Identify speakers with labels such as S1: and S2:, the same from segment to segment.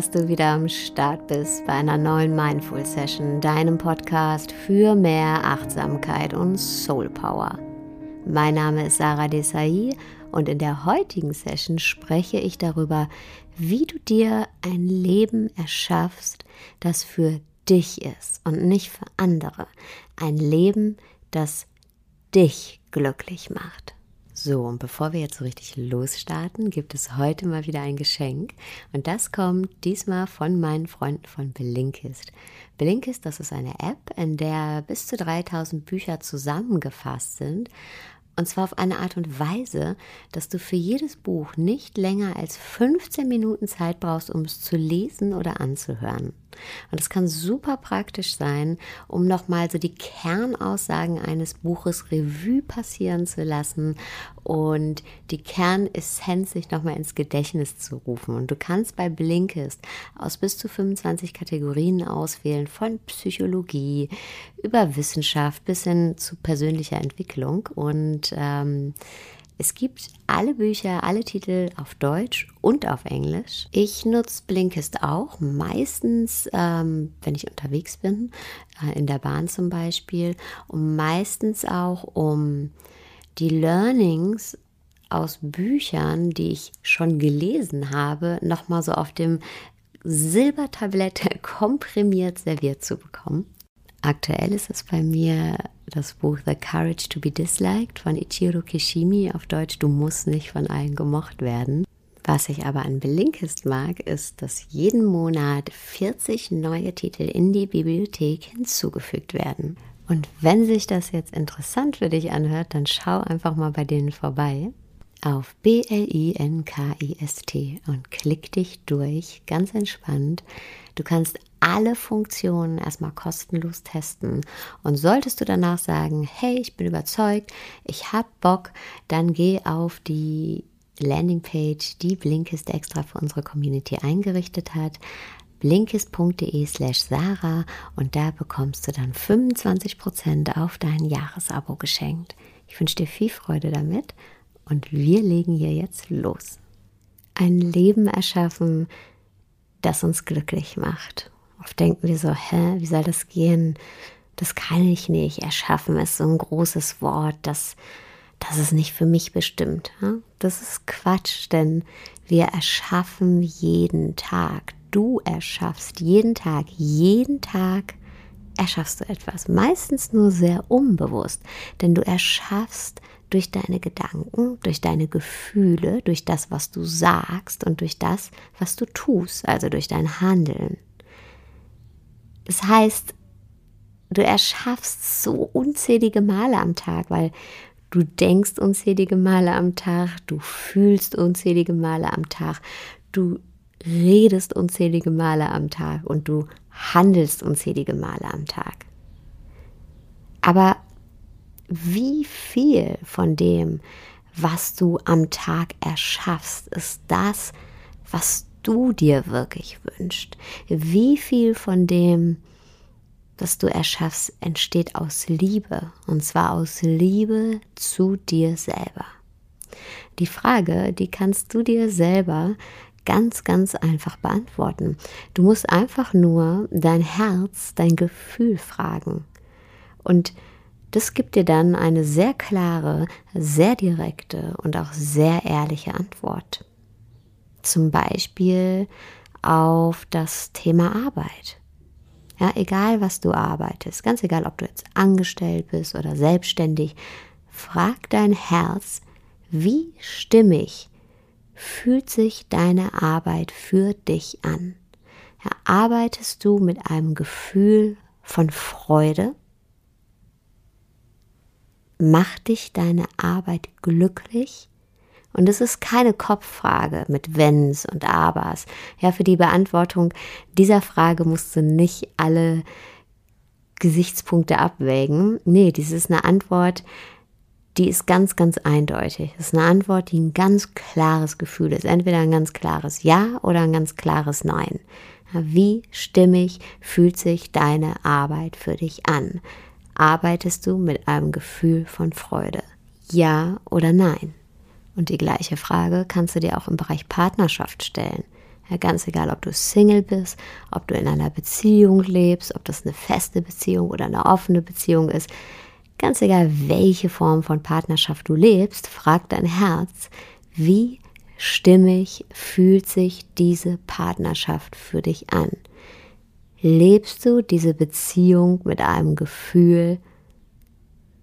S1: dass du wieder am Start bist bei einer neuen Mindful Session, deinem Podcast für mehr Achtsamkeit und Soul Power. Mein Name ist Sarah Desai und in der heutigen Session spreche ich darüber, wie du dir ein Leben erschaffst, das für dich ist und nicht für andere. Ein Leben, das dich glücklich macht. So, und bevor wir jetzt so richtig losstarten, gibt es heute mal wieder ein Geschenk. Und das kommt diesmal von meinen Freunden von Blinkist. Blinkist, das ist eine App, in der bis zu 3000 Bücher zusammengefasst sind. Und zwar auf eine Art und Weise, dass du für jedes Buch nicht länger als 15 Minuten Zeit brauchst, um es zu lesen oder anzuhören. Und es kann super praktisch sein, um nochmal so die Kernaussagen eines Buches Revue passieren zu lassen und die Kernessenz sich nochmal ins Gedächtnis zu rufen. Und du kannst bei Blinkist aus bis zu 25 Kategorien auswählen, von Psychologie über Wissenschaft bis hin zu persönlicher Entwicklung. Und ähm, es gibt alle Bücher, alle Titel auf Deutsch und auf Englisch. Ich nutze Blinkist auch, meistens, ähm, wenn ich unterwegs bin, äh, in der Bahn zum Beispiel, und meistens auch, um die Learnings aus Büchern, die ich schon gelesen habe, nochmal so auf dem Silbertablette komprimiert serviert zu bekommen. Aktuell ist es bei mir das Buch The Courage to be Disliked von Ichiro Kishimi, auf Deutsch Du musst nicht von allen gemocht werden. Was ich aber an Blinkist mag, ist, dass jeden Monat 40 neue Titel in die Bibliothek hinzugefügt werden. Und wenn sich das jetzt interessant für dich anhört, dann schau einfach mal bei denen vorbei auf B-L-I-N-K-I-S-T und klick dich durch, ganz entspannt. Du kannst alle Funktionen erstmal kostenlos testen. Und solltest du danach sagen, hey, ich bin überzeugt, ich habe Bock, dann geh auf die Landingpage, die Blinkist extra für unsere Community eingerichtet hat blinkist.de slash Sarah und da bekommst du dann 25% auf dein Jahresabo geschenkt. Ich wünsche dir viel Freude damit und wir legen hier jetzt los. Ein Leben erschaffen, das uns glücklich macht. Oft denken wir so, hä, wie soll das gehen? Das kann ich nicht. Erschaffen ist so ein großes Wort, das, das ist nicht für mich bestimmt. Das ist Quatsch, denn wir erschaffen jeden Tag. Du erschaffst jeden Tag, jeden Tag erschaffst du etwas. Meistens nur sehr unbewusst, denn du erschaffst durch deine Gedanken, durch deine Gefühle, durch das, was du sagst und durch das, was du tust, also durch dein Handeln. Das heißt, du erschaffst so unzählige Male am Tag, weil du denkst unzählige Male am Tag, du fühlst unzählige Male am Tag, du redest unzählige Male am Tag und du handelst unzählige Male am Tag. Aber wie viel von dem, was du am Tag erschaffst, ist das, was du dir wirklich wünschst. Wie viel von dem, was du erschaffst, entsteht aus Liebe. Und zwar aus Liebe zu dir selber. Die Frage, die kannst du dir selber ganz, ganz einfach beantworten. Du musst einfach nur dein Herz, dein Gefühl fragen. Und das gibt dir dann eine sehr klare, sehr direkte und auch sehr ehrliche Antwort. Zum Beispiel auf das Thema Arbeit. Ja, egal was du arbeitest, ganz egal, ob du jetzt angestellt bist oder selbstständig, frag dein Herz, wie stimmig fühlt sich deine Arbeit für dich an? Ja, arbeitest du mit einem Gefühl von Freude? Macht dich deine Arbeit glücklich? Und es ist keine Kopffrage mit Wenns und Abers. Ja, für die Beantwortung dieser Frage musst du nicht alle Gesichtspunkte abwägen. Nee, dies ist eine Antwort, die ist ganz, ganz eindeutig. Das ist eine Antwort, die ein ganz klares Gefühl ist. Entweder ein ganz klares Ja oder ein ganz klares Nein. Wie stimmig fühlt sich deine Arbeit für dich an? Arbeitest du mit einem Gefühl von Freude? Ja oder nein? Und die gleiche Frage kannst du dir auch im Bereich Partnerschaft stellen. Ja, ganz egal, ob du Single bist, ob du in einer Beziehung lebst, ob das eine feste Beziehung oder eine offene Beziehung ist. Ganz egal, welche Form von Partnerschaft du lebst, frag dein Herz, wie stimmig fühlt sich diese Partnerschaft für dich an? Lebst du diese Beziehung mit einem Gefühl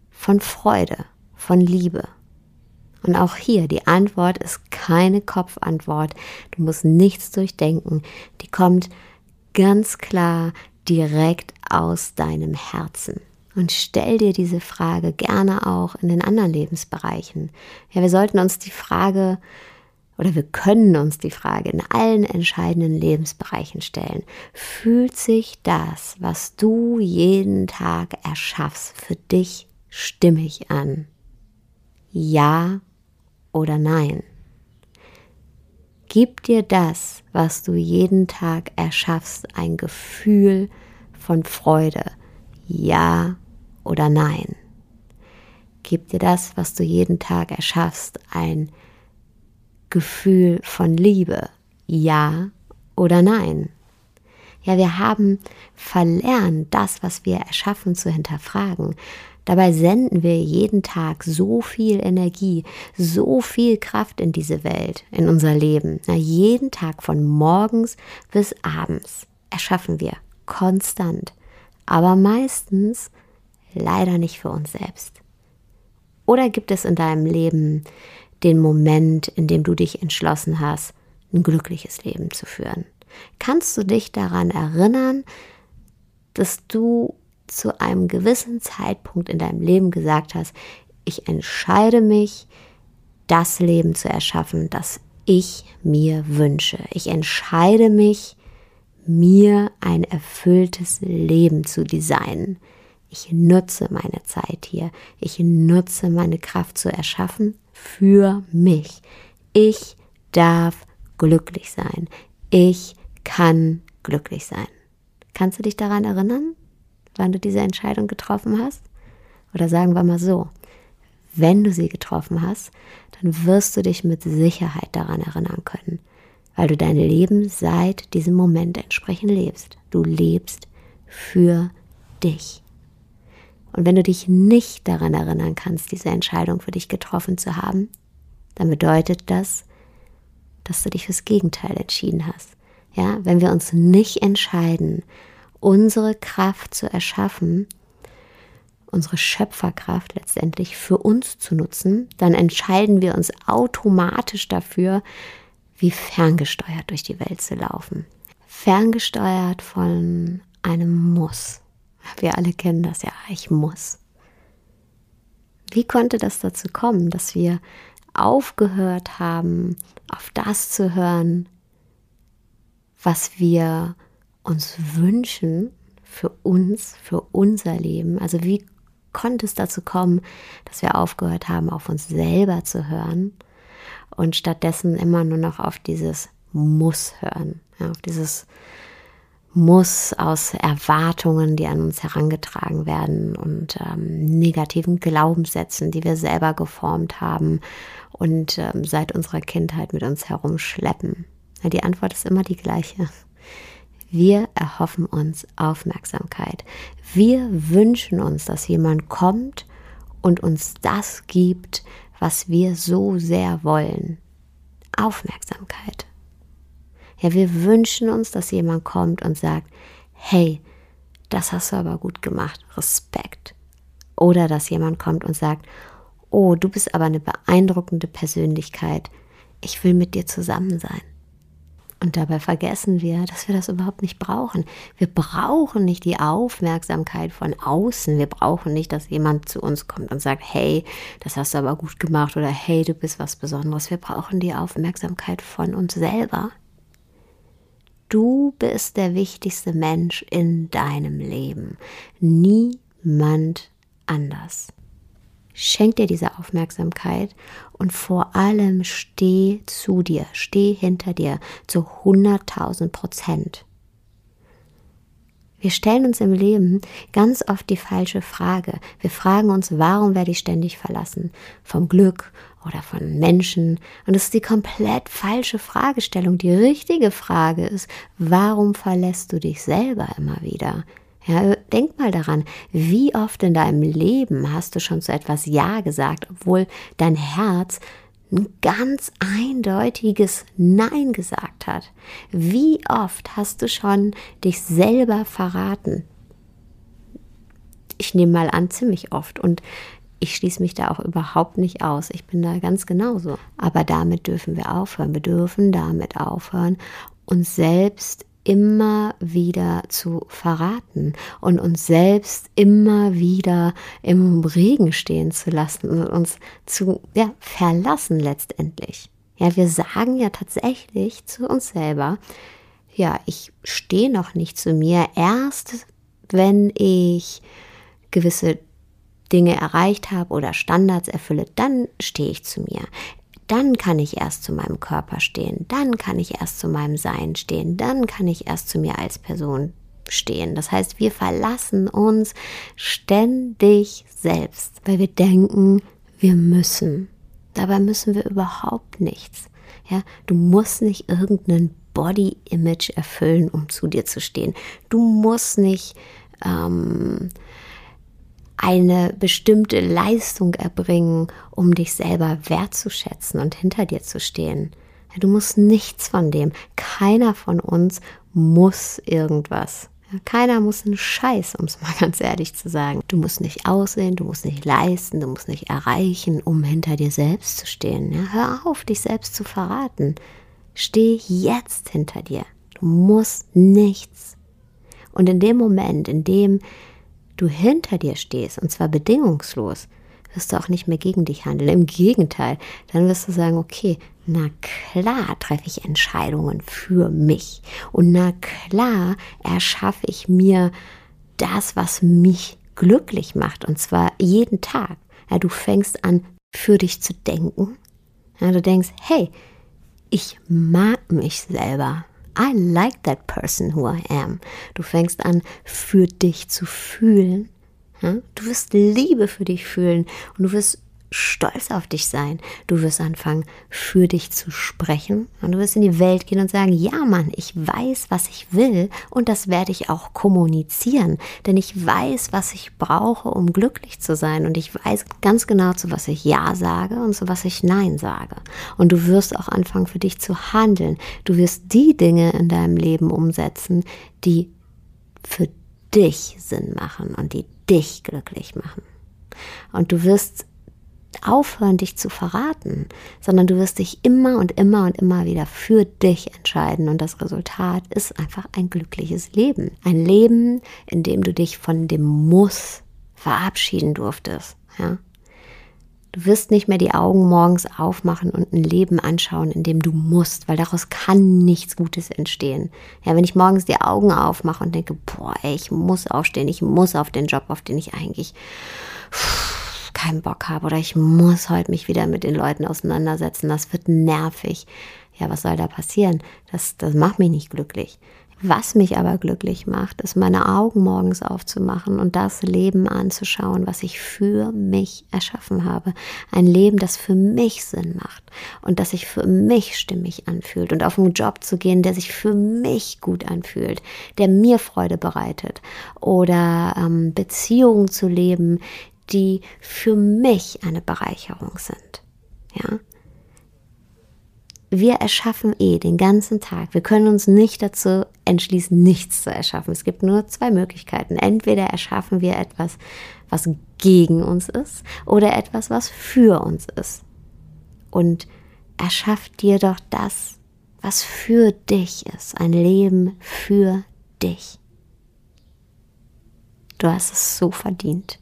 S1: von Freude, von Liebe? Und auch hier, die Antwort ist keine Kopfantwort. Du musst nichts durchdenken. Die kommt ganz klar direkt aus deinem Herzen. Und stell dir diese Frage gerne auch in den anderen Lebensbereichen. Ja, wir sollten uns die Frage oder wir können uns die Frage in allen entscheidenden Lebensbereichen stellen. Fühlt sich das, was du jeden Tag erschaffst, für dich stimmig an? Ja oder nein? Gibt dir das, was du jeden Tag erschaffst, ein Gefühl von Freude? Ja oder nein? Gibt dir das, was du jeden Tag erschaffst, ein Gefühl von Liebe? Ja oder nein? Ja, wir haben verlernt, das, was wir erschaffen, zu hinterfragen. Dabei senden wir jeden Tag so viel Energie, so viel Kraft in diese Welt, in unser Leben. Na, jeden Tag von morgens bis abends erschaffen wir konstant, aber meistens leider nicht für uns selbst. Oder gibt es in deinem Leben den Moment, in dem du dich entschlossen hast, ein glückliches Leben zu führen? Kannst du dich daran erinnern, dass du zu einem gewissen Zeitpunkt in deinem Leben gesagt hast, ich entscheide mich, das Leben zu erschaffen, das ich mir wünsche. Ich entscheide mich, mir ein erfülltes Leben zu designen. Ich nutze meine Zeit hier. Ich nutze meine Kraft zu erschaffen für mich. Ich darf glücklich sein. Ich kann glücklich sein. Kannst du dich daran erinnern? wann du diese Entscheidung getroffen hast? Oder sagen wir mal so, wenn du sie getroffen hast, dann wirst du dich mit Sicherheit daran erinnern können, weil du dein Leben seit diesem Moment entsprechend lebst. Du lebst für dich. Und wenn du dich nicht daran erinnern kannst, diese Entscheidung für dich getroffen zu haben, dann bedeutet das, dass du dich fürs Gegenteil entschieden hast. Ja, wenn wir uns nicht entscheiden, unsere Kraft zu erschaffen, unsere Schöpferkraft letztendlich für uns zu nutzen, dann entscheiden wir uns automatisch dafür, wie ferngesteuert durch die Welt zu laufen. Ferngesteuert von einem Muss. Wir alle kennen das ja, ich muss. Wie konnte das dazu kommen, dass wir aufgehört haben, auf das zu hören, was wir uns wünschen für uns, für unser Leben? Also wie konnte es dazu kommen, dass wir aufgehört haben, auf uns selber zu hören und stattdessen immer nur noch auf dieses Muss hören, ja, auf dieses muss aus Erwartungen, die an uns herangetragen werden und ähm, negativen Glaubenssätzen, die wir selber geformt haben und ähm, seit unserer Kindheit mit uns herumschleppen. Ja, die Antwort ist immer die gleiche. Wir erhoffen uns Aufmerksamkeit. Wir wünschen uns, dass jemand kommt und uns das gibt, was wir so sehr wollen. Aufmerksamkeit. Ja, wir wünschen uns, dass jemand kommt und sagt, hey, das hast du aber gut gemacht, Respekt. Oder dass jemand kommt und sagt, oh, du bist aber eine beeindruckende Persönlichkeit, ich will mit dir zusammen sein. Und dabei vergessen wir, dass wir das überhaupt nicht brauchen. Wir brauchen nicht die Aufmerksamkeit von außen. Wir brauchen nicht, dass jemand zu uns kommt und sagt, hey, das hast du aber gut gemacht oder hey, du bist was Besonderes. Wir brauchen die Aufmerksamkeit von uns selber. Du bist der wichtigste Mensch in deinem Leben. Niemand anders. Schenk dir diese Aufmerksamkeit und vor allem steh zu dir, steh hinter dir zu 100.000 Prozent. Wir stellen uns im Leben ganz oft die falsche Frage. Wir fragen uns, warum werde ich ständig verlassen? Vom Glück oder von Menschen. Und das ist die komplett falsche Fragestellung. Die richtige Frage ist, warum verlässt du dich selber immer wieder? Ja, denk mal daran, wie oft in deinem Leben hast du schon zu etwas Ja gesagt, obwohl dein Herz ein ganz eindeutiges Nein gesagt hat. Wie oft hast du schon dich selber verraten? Ich nehme mal an, ziemlich oft. Und ich schließe mich da auch überhaupt nicht aus. Ich bin da ganz genauso. Aber damit dürfen wir aufhören. Wir dürfen damit aufhören, uns selbst immer wieder zu verraten und uns selbst immer wieder im Regen stehen zu lassen und uns zu ja, verlassen letztendlich. Ja, wir sagen ja tatsächlich zu uns selber, ja, ich stehe noch nicht zu mir, erst wenn ich gewisse Dinge erreicht habe oder Standards erfülle, dann stehe ich zu mir dann kann ich erst zu meinem Körper stehen, dann kann ich erst zu meinem Sein stehen, dann kann ich erst zu mir als Person stehen. Das heißt, wir verlassen uns ständig selbst, weil wir denken, wir müssen. Dabei müssen wir überhaupt nichts. Ja, du musst nicht irgendeinen Body Image erfüllen, um zu dir zu stehen. Du musst nicht ähm, eine bestimmte Leistung erbringen, um dich selber wertzuschätzen und hinter dir zu stehen. Du musst nichts von dem. Keiner von uns muss irgendwas. Keiner muss einen Scheiß, um es mal ganz ehrlich zu sagen. Du musst nicht aussehen, du musst nicht leisten, du musst nicht erreichen, um hinter dir selbst zu stehen. Ja, hör auf, dich selbst zu verraten. Steh jetzt hinter dir. Du musst nichts. Und in dem Moment, in dem du hinter dir stehst, und zwar bedingungslos, wirst du auch nicht mehr gegen dich handeln. Im Gegenteil, dann wirst du sagen, okay, na klar treffe ich Entscheidungen für mich. Und na klar erschaffe ich mir das, was mich glücklich macht. Und zwar jeden Tag. Ja, du fängst an, für dich zu denken. Ja, du denkst, hey, ich mag mich selber. I like that person who I am. Du fängst an, für dich zu fühlen. Du wirst Liebe für dich fühlen und du wirst stolz auf dich sein. Du wirst anfangen, für dich zu sprechen und du wirst in die Welt gehen und sagen, ja Mann, ich weiß, was ich will und das werde ich auch kommunizieren, denn ich weiß, was ich brauche, um glücklich zu sein und ich weiß ganz genau, zu was ich Ja sage und zu was ich Nein sage. Und du wirst auch anfangen, für dich zu handeln. Du wirst die Dinge in deinem Leben umsetzen, die für dich Sinn machen und die dich glücklich machen. Und du wirst aufhören, dich zu verraten, sondern du wirst dich immer und immer und immer wieder für dich entscheiden und das Resultat ist einfach ein glückliches Leben. Ein Leben, in dem du dich von dem Muss verabschieden durftest, ja. Du wirst nicht mehr die Augen morgens aufmachen und ein Leben anschauen, in dem du musst, weil daraus kann nichts Gutes entstehen. Ja, wenn ich morgens die Augen aufmache und denke, boah, ey, ich muss aufstehen, ich muss auf den Job, auf den ich eigentlich pff, keinen Bock habe oder ich muss heute mich wieder mit den Leuten auseinandersetzen, das wird nervig. Ja, was soll da passieren? Das, das macht mich nicht glücklich. Was mich aber glücklich macht, ist meine Augen morgens aufzumachen und das Leben anzuschauen, was ich für mich erschaffen habe. Ein Leben, das für mich Sinn macht und das sich für mich stimmig anfühlt und auf einen Job zu gehen, der sich für mich gut anfühlt, der mir Freude bereitet oder ähm, Beziehungen zu leben, die für mich eine Bereicherung sind. Ja? Wir erschaffen eh den ganzen Tag. Wir können uns nicht dazu entschließen, nichts zu erschaffen. Es gibt nur zwei Möglichkeiten. Entweder erschaffen wir etwas, was gegen uns ist, oder etwas, was für uns ist. Und erschaff dir doch das, was für dich ist. Ein Leben für dich. Du hast es so verdient.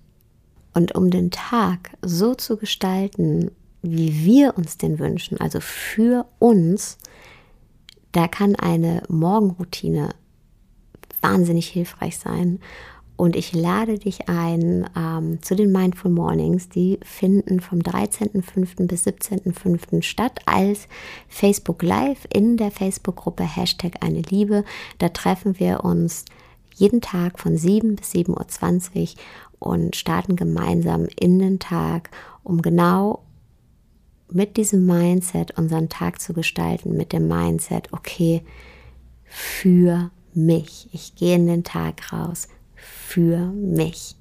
S1: Und um den Tag so zu gestalten, wie wir uns den wünschen, also für uns, da kann eine Morgenroutine wahnsinnig hilfreich sein. Und ich lade dich ein ähm, zu den Mindful Mornings. Die finden vom 13.05. bis 17.05. statt als Facebook Live in der Facebook-Gruppe Hashtag eine Liebe. Da treffen wir uns jeden Tag von 7 bis 7.20 Uhr und starten gemeinsam in den Tag, um genau mit diesem Mindset unseren Tag zu gestalten, mit dem Mindset, okay, für mich. Ich gehe in den Tag raus für mich.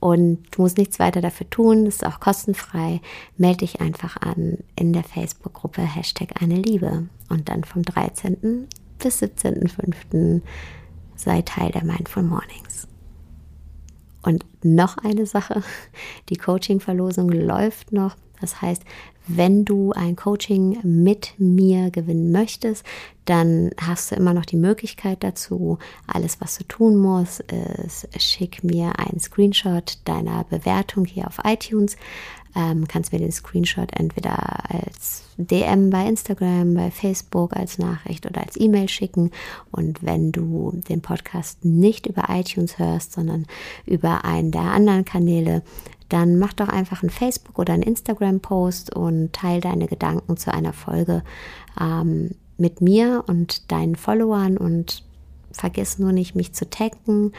S1: Und du musst nichts weiter dafür tun, das ist auch kostenfrei. Melde dich einfach an in der Facebook-Gruppe Hashtag eine Liebe. Und dann vom 13. bis 17.05. sei Teil der Mindful Mornings. Und noch eine Sache, die Coaching-Verlosung läuft noch. Das heißt, wenn du ein Coaching mit mir gewinnen möchtest, dann hast du immer noch die Möglichkeit dazu. Alles, was du tun musst, ist, schick mir einen Screenshot deiner Bewertung hier auf iTunes. Ähm, kannst mir den Screenshot entweder als DM bei Instagram, bei Facebook als Nachricht oder als E-Mail schicken. Und wenn du den Podcast nicht über iTunes hörst, sondern über einen der anderen Kanäle, dann mach doch einfach einen Facebook- oder einen Instagram-Post und teile deine Gedanken zu einer Folge ähm, mit mir und deinen Followern und vergiss nur nicht, mich zu taggen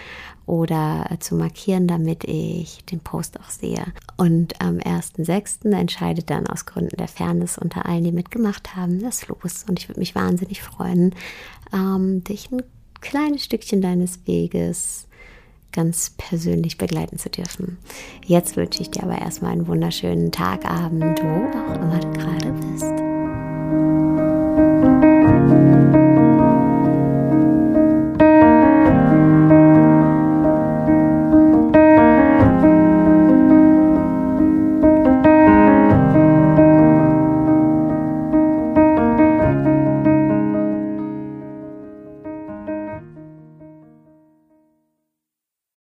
S1: oder zu markieren, damit ich den Post auch sehe. Und am 1.6. entscheidet dann aus Gründen der Fairness unter allen, die mitgemacht haben, das los. Und ich würde mich wahnsinnig freuen, ähm, dich ein kleines Stückchen deines Weges ganz persönlich begleiten zu dürfen. Jetzt wünsche ich dir aber erstmal einen wunderschönen Tag, Abend, wo auch immer du gerade bist.